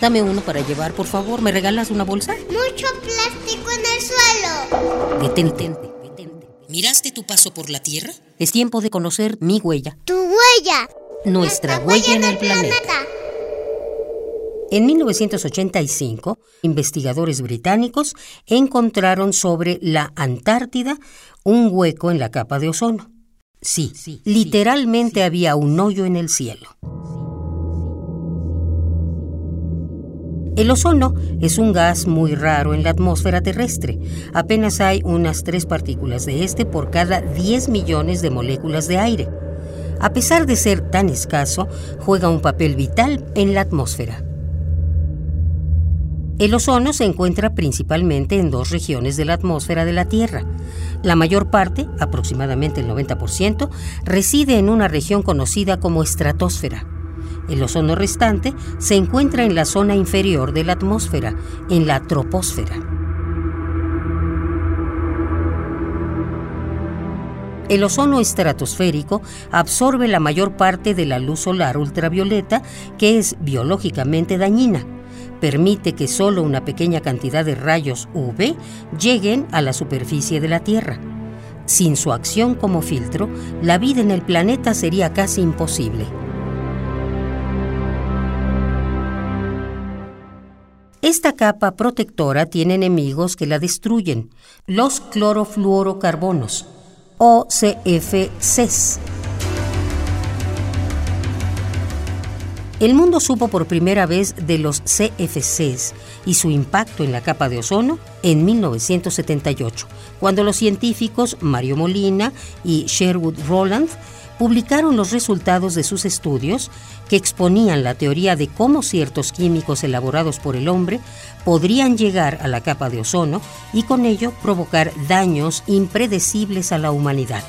Dame uno para llevar, por favor. ¿Me regalas una bolsa? Mucho plástico en el suelo. Detente. detente. ¿Miraste tu paso por la Tierra? Es tiempo de conocer mi huella. Tu huella. Nuestra huella en el planeta. En 1985, investigadores británicos encontraron sobre la Antártida un hueco en la capa de ozono. Sí, literalmente había un hoyo en el cielo. El ozono es un gas muy raro en la atmósfera terrestre. Apenas hay unas tres partículas de este por cada 10 millones de moléculas de aire. A pesar de ser tan escaso, juega un papel vital en la atmósfera. El ozono se encuentra principalmente en dos regiones de la atmósfera de la Tierra. La mayor parte, aproximadamente el 90%, reside en una región conocida como estratosfera. El ozono restante se encuentra en la zona inferior de la atmósfera, en la troposfera. El ozono estratosférico absorbe la mayor parte de la luz solar ultravioleta, que es biológicamente dañina. Permite que solo una pequeña cantidad de rayos UV lleguen a la superficie de la Tierra. Sin su acción como filtro, la vida en el planeta sería casi imposible. Esta capa protectora tiene enemigos que la destruyen, los clorofluorocarbonos o CFCs. El mundo supo por primera vez de los CFCs y su impacto en la capa de ozono en 1978, cuando los científicos Mario Molina y Sherwood Rowland publicaron los resultados de sus estudios que exponían la teoría de cómo ciertos químicos elaborados por el hombre podrían llegar a la capa de ozono y con ello provocar daños impredecibles a la humanidad.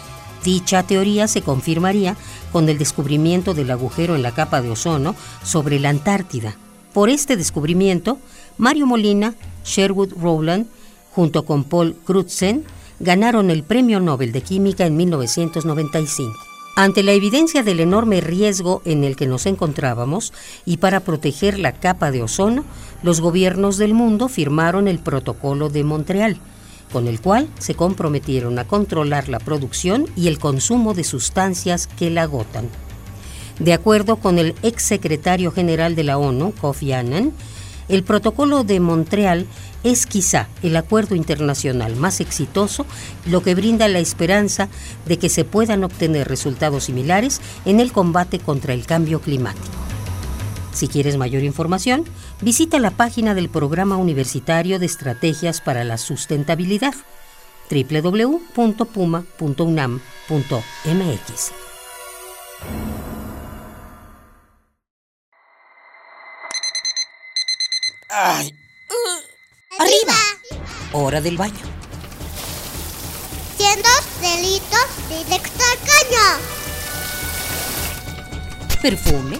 Dicha teoría se confirmaría con el descubrimiento del agujero en la capa de ozono sobre la Antártida. Por este descubrimiento, Mario Molina, Sherwood Rowland, junto con Paul Crutzen, ganaron el Premio Nobel de Química en 1995. Ante la evidencia del enorme riesgo en el que nos encontrábamos y para proteger la capa de ozono, los gobiernos del mundo firmaron el Protocolo de Montreal, con el cual se comprometieron a controlar la producción y el consumo de sustancias que la agotan. De acuerdo con el exsecretario general de la ONU, Kofi Annan, el Protocolo de Montreal es quizá el acuerdo internacional más exitoso, lo que brinda la esperanza de que se puedan obtener resultados similares en el combate contra el cambio climático. Si quieres mayor información, visita la página del Programa Universitario de Estrategias para la Sustentabilidad www.puma.unam.mx. Ay. Arriba. Hora del baño. Siendo delitos directo al caño. Perfume,